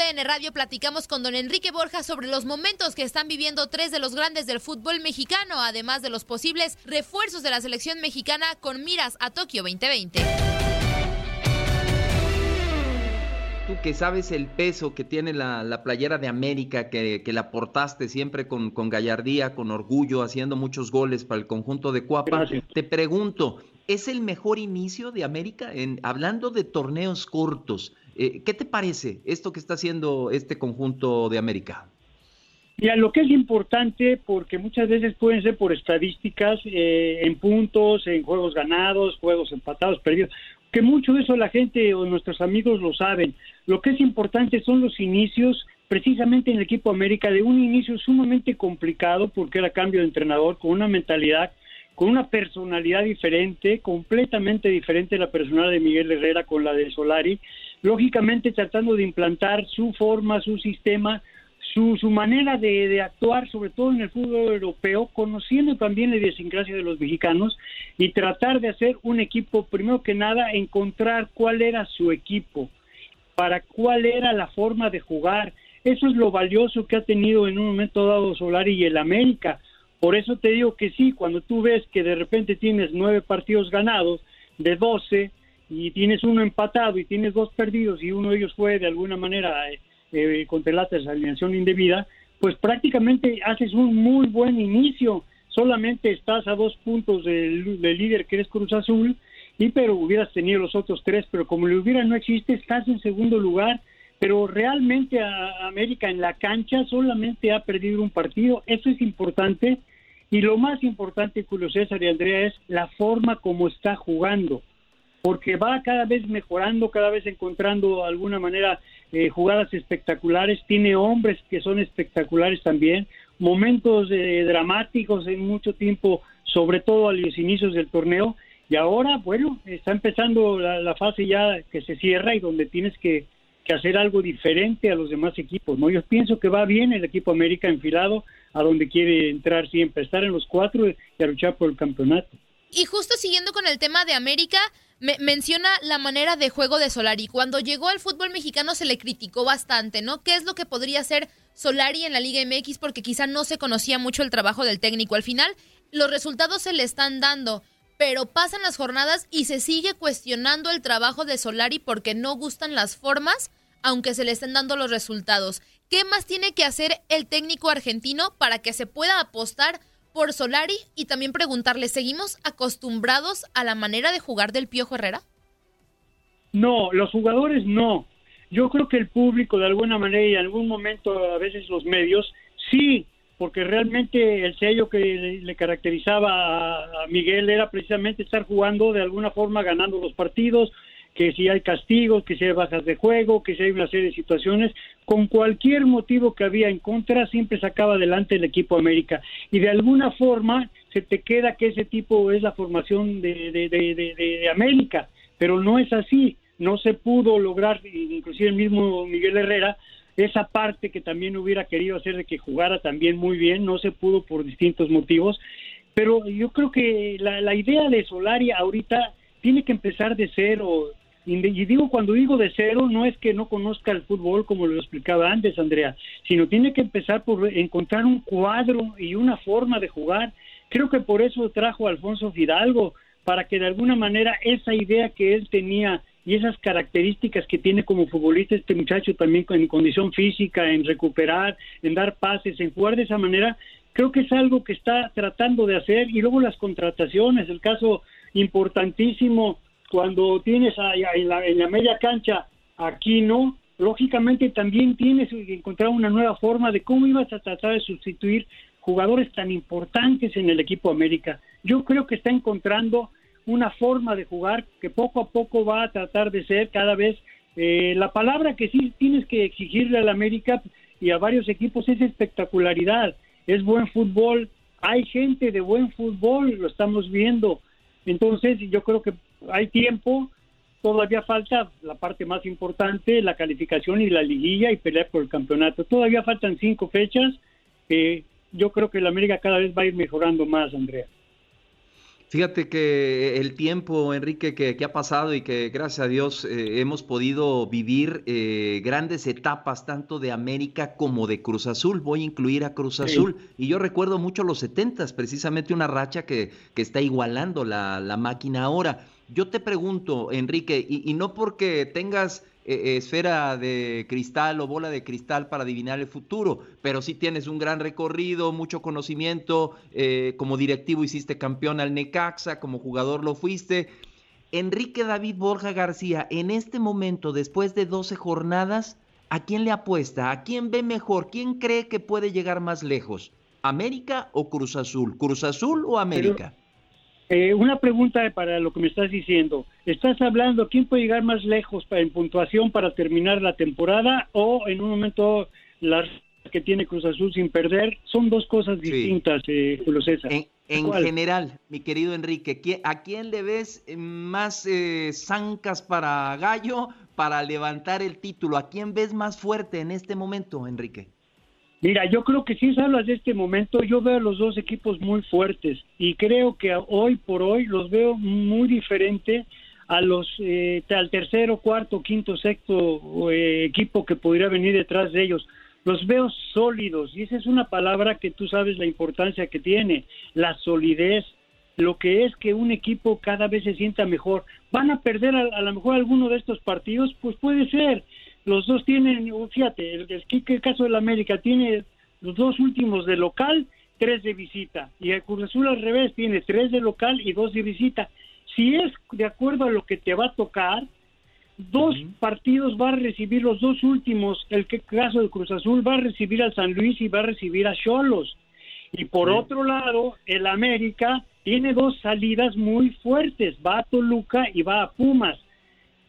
Lo mejor de tu DN Radio platicamos con don Enrique Borja sobre los momentos que están viviendo tres de los grandes del fútbol mexicano, además de los posibles refuerzos de la selección mexicana con miras a Tokio 2020. Tú que sabes el peso que tiene la, playera de América, que, la aportaste siempre con, gallardía, con orgullo, haciendo muchos goles para el conjunto de Cuapa, te pregunto, ¿es el mejor inicio de América? En, hablando de torneos cortos, eh, ¿Qué te parece esto que está haciendo este conjunto de América? Mira, lo que es importante, porque muchas veces pueden ser por estadísticas, eh, en puntos, en juegos ganados, juegos empatados, perdidos, que mucho de eso la gente o nuestros amigos lo saben. Lo que es importante son los inicios, precisamente en el equipo América, de un inicio sumamente complicado, porque era cambio de entrenador, con una mentalidad, con una personalidad diferente, completamente diferente la personalidad de Miguel Herrera con la de Solari, lógicamente tratando de implantar su forma, su sistema, su, su manera de, actuar, sobre todo en el fútbol europeo, conociendo también la idiosincrasia de los mexicanos y tratar de hacer un equipo, primero que nada, encontrar cuál era su equipo, para cuál era la forma de jugar. Eso es lo valioso que ha tenido en un momento dado Solari y el América. Por eso te digo que sí, cuando tú ves que de repente tienes nueve partidos ganados de doce, y tienes uno empatado y tienes dos perdidos y uno de ellos fue de alguna manera eh, eh con de alineación indebida, pues prácticamente haces un muy buen inicio. Solamente estás a dos puntos del, líder que es Cruz Azul, y pero hubieras tenido los otros tres, pero como le hubiera no existe, estás en segundo lugar. Pero realmente a América en la cancha solamente ha perdido un partido, eso es importante. Y lo más importante, Julio César y Andrea, es la forma como está jugando porque va cada vez mejorando, cada vez encontrando de alguna manera eh, jugadas espectaculares, tiene hombres que son espectaculares también, momentos eh, dramáticos en mucho tiempo, sobre todo a los inicios del torneo, y ahora, bueno, está empezando la, fase ya que se cierra y donde tienes que, que, hacer algo diferente a los demás equipos, ¿no? Yo pienso que va bien el equipo América enfilado a donde quiere entrar siempre, estar en los cuatro y a luchar por el campeonato. Y justo siguiendo con el tema de América, me menciona la manera de juego de Solari. Cuando llegó al fútbol mexicano se le criticó bastante, ¿no? ¿Qué es lo que podría hacer Solari en la Liga MX? Porque quizá no se conocía mucho el trabajo del técnico. Al final, los resultados se le están dando, pero pasan las jornadas y se sigue cuestionando el trabajo de Solari porque no gustan las formas, aunque se le estén dando los resultados. ¿Qué más tiene que hacer el técnico argentino para que se pueda apostar por Solari y también preguntarle, ¿seguimos acostumbrados a la manera de jugar del Piojo Herrera? No, los jugadores no. Yo creo que el público de alguna manera y en algún momento a veces los medios sí, porque realmente el sello que le, caracterizaba a Miguel era precisamente estar jugando de alguna forma ganando los partidos, que si hay castigos, que si hay bajas de juego, que si hay una serie de situaciones, con cualquier motivo que había en contra, siempre sacaba adelante el equipo América. Y de alguna forma se te queda que ese tipo es la formación de, de, de, de América, pero no es así. No se pudo lograr, inclusive el mismo Miguel Herrera, esa parte que también hubiera querido hacer de que jugara también muy bien, no se pudo por distintos motivos. Pero yo creo que la, la idea de Solari ahorita tiene que empezar de cero y digo, cuando digo de cero, no es que no conozca el fútbol como lo explicaba antes, Andrea, sino tiene que empezar por encontrar un cuadro y una forma de jugar. Creo que por eso trajo a Alfonso Fidalgo, para que de alguna manera esa idea que él tenía y esas características que tiene como futbolista este muchacho también en condición física, en recuperar, en dar pases, en jugar de esa manera, creo que es algo que está tratando de hacer y luego las contrataciones, el caso importantísimo cuando tienes en, la, media cancha aquí no, lógicamente también tienes que encontrar una nueva forma de cómo ibas a tratar de sustituir jugadores tan importantes en el equipo América. Yo creo que está encontrando una forma de jugar que poco a poco va a tratar de ser cada vez eh, la palabra que sí tienes que exigirle al América y a varios equipos es espectacularidad, es buen fútbol, hay gente de buen fútbol, lo estamos viendo. Entonces, yo creo que hay tiempo, todavía falta la parte más importante, la calificación y la liguilla y pelear por el campeonato. Todavía faltan cinco fechas. Eh, yo creo que la América cada vez va a ir mejorando más, Andrea. Fíjate que el tiempo, Enrique, que, ha pasado y que gracias a Dios eh, hemos podido vivir eh, grandes etapas tanto de América como de Cruz Azul. Voy a incluir a Cruz Azul. Y yo recuerdo mucho los setentas, precisamente una racha que, que está igualando la, la, máquina ahora. Yo te pregunto, Enrique, y, y no porque tengas eh, esfera de cristal o bola de cristal para adivinar el futuro, pero sí tienes un gran recorrido, mucho conocimiento, eh, como directivo hiciste campeón al Necaxa, como jugador lo fuiste. Enrique David Borja García, en este momento, después de 12 jornadas, ¿a quién le apuesta? ¿A quién ve mejor? ¿Quién cree que puede llegar más lejos? ¿América o Cruz Azul? ¿Cruz Azul o América? Eh, una pregunta para lo que me estás diciendo. ¿Estás hablando quién puede llegar más lejos en puntuación para terminar la temporada o en un momento las que tiene Cruz Azul sin perder? Son dos cosas distintas, eh, Julio César. En, general, mi querido Enrique, ¿a quién le ves más eh, zancas para Gallo para levantar el título? ¿A quién ves más fuerte en este momento, Enrique? Mira, yo creo que si hablas de este momento, yo veo a los dos equipos muy fuertes y creo que hoy por hoy los veo muy diferente a los eh, al tercero, cuarto, quinto, sexto eh, equipo que podría venir detrás de ellos. Los veo sólidos y esa es una palabra que tú sabes la importancia que tiene, la solidez, lo que es que un equipo cada vez se sienta mejor. ¿Van a perder a, a lo mejor alguno de estos partidos? Pues puede ser, los dos tienen, fíjate, el, el, caso del América tiene los dos últimos de local, tres de visita, y el Cruz Azul al revés tiene tres de local y dos de visita. Si es de acuerdo a lo que te va a tocar, dos partidos va a recibir los dos últimos, el caso de Cruz Azul va a recibir al San Luis y va a recibir a Cholos. Y por otro lado, el América tiene dos salidas muy fuertes, va a Toluca y va a Pumas.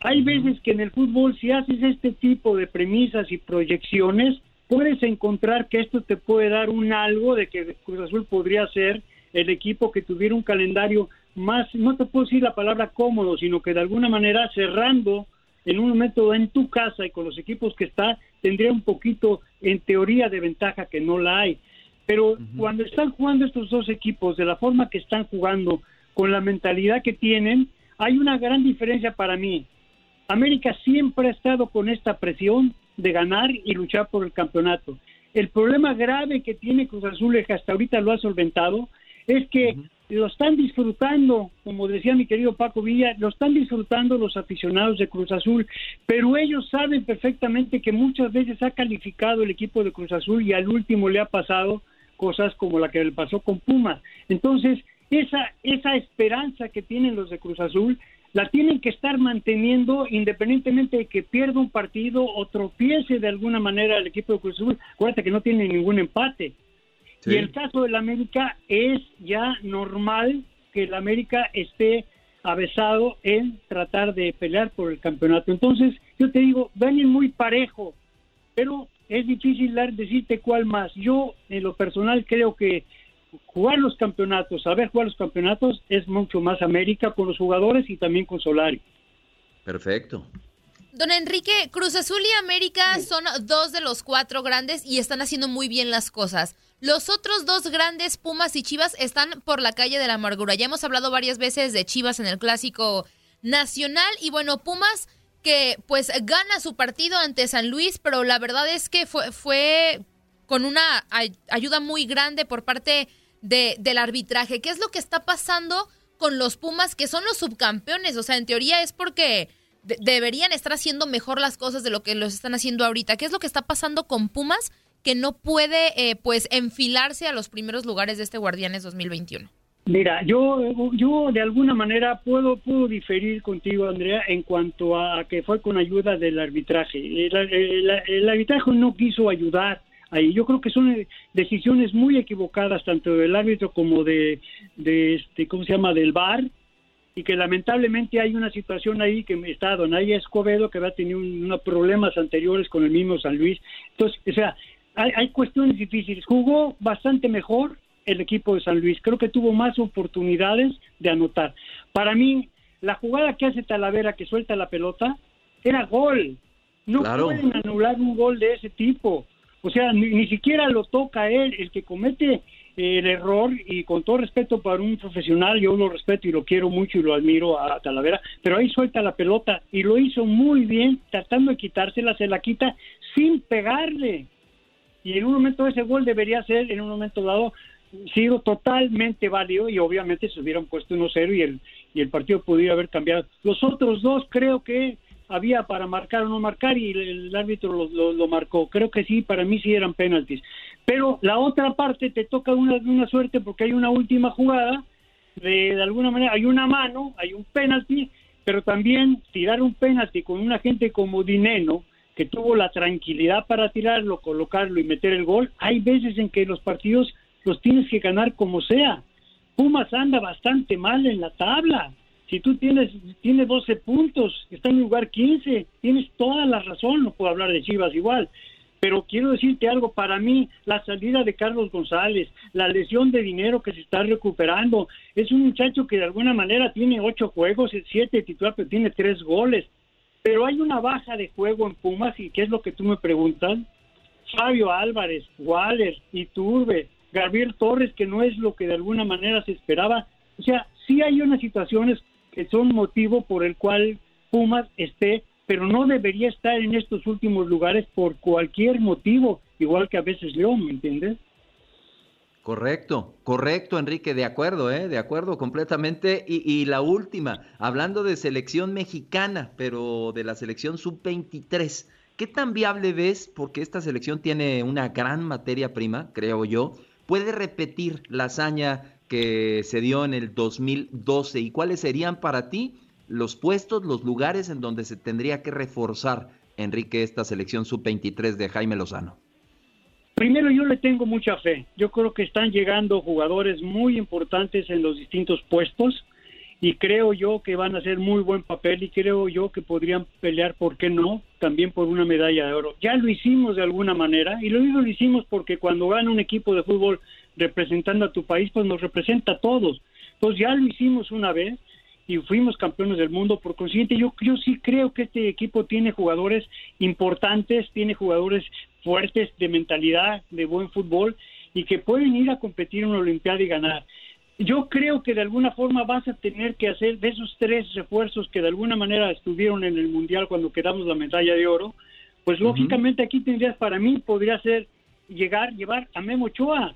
Hay veces que en el fútbol, si haces este tipo de premisas y proyecciones, puedes encontrar que esto te puede dar un algo de que Cruz Azul podría ser el equipo que tuviera un calendario más, no te puedo decir la palabra cómodo, sino que de alguna manera cerrando en un momento en tu casa y con los equipos que está, tendría un poquito en teoría de ventaja que no la hay. Pero cuando están jugando estos dos equipos de la forma que están jugando, con la mentalidad que tienen, hay una gran diferencia para mí. América siempre ha estado con esta presión de ganar y luchar por el campeonato. El problema grave que tiene Cruz Azul, que hasta ahorita lo ha solventado, es que lo están disfrutando, como decía mi querido Paco Villa, lo están disfrutando los aficionados de Cruz Azul, pero ellos saben perfectamente que muchas veces ha calificado el equipo de Cruz Azul y al último le ha pasado cosas como la que le pasó con Pumas. Entonces, esa, esa esperanza que tienen los de Cruz Azul la tienen que estar manteniendo independientemente de que pierda un partido o tropiece de alguna manera el equipo de Cruz Azul. Acuérdate que no tiene ningún empate. Y el caso del América es ya normal que el América esté avesado en tratar de pelear por el campeonato. Entonces, yo te digo, venir muy parejo, pero es difícil decirte cuál más. Yo, en lo personal, creo que jugar los campeonatos, saber jugar los campeonatos es mucho más América con los jugadores y también con Solari. Perfecto. Don Enrique, Cruz Azul y América son dos de los cuatro grandes y están haciendo muy bien las cosas. Los otros dos grandes, Pumas y Chivas, están por la calle de la amargura. Ya hemos hablado varias veces de Chivas en el clásico nacional y bueno, Pumas que pues gana su partido ante San Luis, pero la verdad es que fue, fue con una ayuda muy grande por parte de, del arbitraje. ¿Qué es lo que está pasando con los Pumas, que son los subcampeones? O sea, en teoría es porque deberían estar haciendo mejor las cosas de lo que los están haciendo ahorita. ¿Qué es lo que está pasando con Pumas que no puede, eh, pues, enfilarse a los primeros lugares de este Guardianes 2021? Mira, yo, yo de alguna manera puedo, puedo diferir contigo, Andrea, en cuanto a que fue con ayuda del arbitraje. el arbitraje no quiso ayudar ahí. Yo creo que son eh, decisiones muy equivocadas tanto del árbitro como de, de este, ¿cómo se llama?, del VAR, y que lamentablemente hay una situación ahí que está Donaya Escobedo que había tenido unos problemas anteriores con el mismo San Luis. Entonces, o sea, hay, hay cuestiones difíciles. Jugó bastante mejor el equipo de San Luis. Creo que tuvo más oportunidades de anotar. Para mí, la jugada que hace Talavera, que suelta la pelota, era gol. No pueden anular un gol de ese tipo. O sea, ni, siquiera lo toca él. El que comete eh, el error, y con todo respeto para un profesional, yo lo respeto y lo quiero mucho y lo admiro a Talavera, pero ahí suelta la pelota y lo hizo muy bien, tratando de quitársela, se la quita sin pegarle. Y en un momento ese gol debería ser, en un momento dado, sido totalmente válido y obviamente se hubieran puesto 1-0 y el, y el partido podría haber cambiado. Los otros dos creo que había para marcar o no marcar y el, árbitro lo, marcó. Creo que sí, para mí sí eran penaltis. Pero la otra parte te toca una, una suerte porque hay una última jugada, de, de alguna manera hay una mano, hay un penalti, pero también tirar un penalti con una gente como Dineno, que tuvo la tranquilidad para tirarlo, colocarlo y meter el gol, hay veces en que los partidos los tienes que ganar como sea. Pumas anda bastante mal en la tabla. Si tú tienes, tienes 12 puntos, está en lugar 15, tienes toda la razón, no puedo hablar de Chivas igual. Pero quiero decirte algo, para mí la salida de Carlos González, la lesión de dinero que se está recuperando, es un muchacho que de alguna manera tiene ocho juegos, siete titular, pero tiene tres goles. Pero hay una baja de juego en Pumas y ¿qué es lo que tú me preguntas? Fabio Álvarez, Waller, Iturbe, Gabriel Torres, que no es lo que de alguna manera se esperaba. O sea, sí hay unas situaciones que son motivo por el cual Pumas esté, pero no debería estar en estos últimos lugares por cualquier motivo, igual que a veces León, ¿me entiendes? Correcto, correcto, Enrique, de acuerdo, ¿eh? de acuerdo completamente. Y, y la última, hablando de selección mexicana, pero de la selección sub-23, ¿qué tan viable ves? Porque esta selección tiene una gran materia prima, creo yo, puede repetir la hazaña que se dio en el 2012 y cuáles serían para ti los puestos, los lugares en donde se tendría que reforzar, Enrique, esta selección sub-23 de Jaime Lozano? Primero yo le tengo mucha fe. Yo creo que están llegando jugadores muy importantes en los distintos puestos y creo yo que van a hacer muy buen papel y creo yo que podrían pelear, ¿por qué no?, también por una medalla de oro. Ya lo hicimos de alguna manera y lo lo hicimos porque cuando gana un equipo de fútbol representando a tu país, pues nos representa a todos. Entonces ya lo hicimos una vez y fuimos campeones del mundo. Por consiguiente, yo, yo sí creo que este equipo tiene jugadores importantes, tiene jugadores fuertes de mentalidad, de buen fútbol y que pueden ir a competir en una Olimpiada y ganar yo creo que de alguna forma vas a tener que hacer de esos tres refuerzos que de alguna manera estuvieron en el Mundial cuando quedamos la medalla de oro, pues lógicamente aquí tendrías para mí, podría ser llegar, llevar a Memo Ochoa.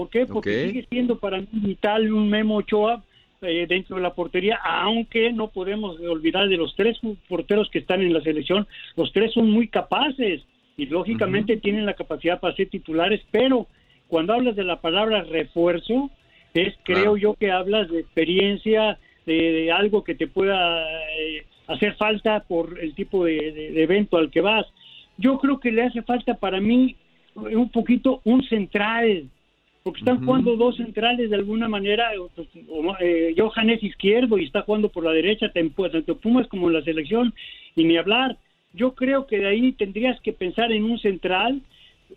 ¿Por qué? Porque sigue siendo para mí vital un Memo Ochoa eh, dentro de la portería, aunque no podemos olvidar de los tres porteros que están en la selección, los tres son muy capaces y lógicamente tienen la capacidad para ser titulares, pero cuando hablas de la palabra refuerzo, es creo yo que hablas de experiencia, de, algo que te pueda eh, hacer falta por el tipo de, evento al que vas. Yo creo que le hace falta para mí un poquito un central, porque están jugando dos centrales de alguna manera. Pues, eh, Johan es izquierdo y está jugando por la derecha, tanto Pumas como en la selección, y ni hablar. Yo creo que de ahí tendrías que pensar en un central,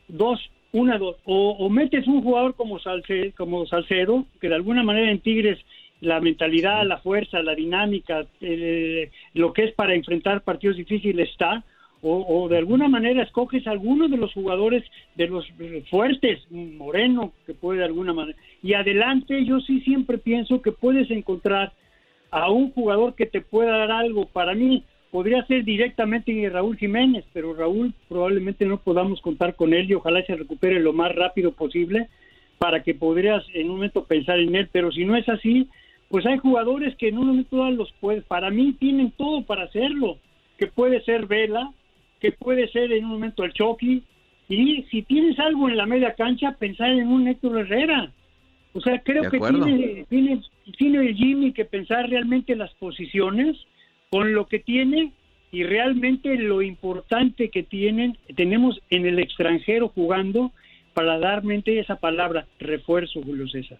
dos una dos, o, metes un jugador como Salcedo, como Salcedo, que de alguna manera en Tigres la mentalidad, la fuerza, la dinámica, eh, lo que es para enfrentar partidos difíciles está, o, de alguna manera escoges a alguno de los jugadores de los fuertes, Moreno, que puede de alguna manera. Y adelante yo sí siempre pienso que puedes encontrar a un jugador que te pueda dar algo. Para mí, podría ser directamente Raúl Jiménez, pero Raúl probablemente no podamos contar con él y ojalá se recupere lo más rápido posible para que podrías en un momento pensar en él, pero si no es así, pues hay jugadores que en un momento los puedes, para mí tienen todo para hacerlo, que puede ser Vela, que puede ser en un momento el Chucky, y si tienes algo en la media cancha, pensar en un Héctor Herrera. O sea, creo que tiene, tiene, tiene Jimmy que pensar realmente las posiciones con lo que tiene y realmente lo importante que tienen, tenemos en el extranjero jugando para dar mente esa palabra, refuerzo, Julio César.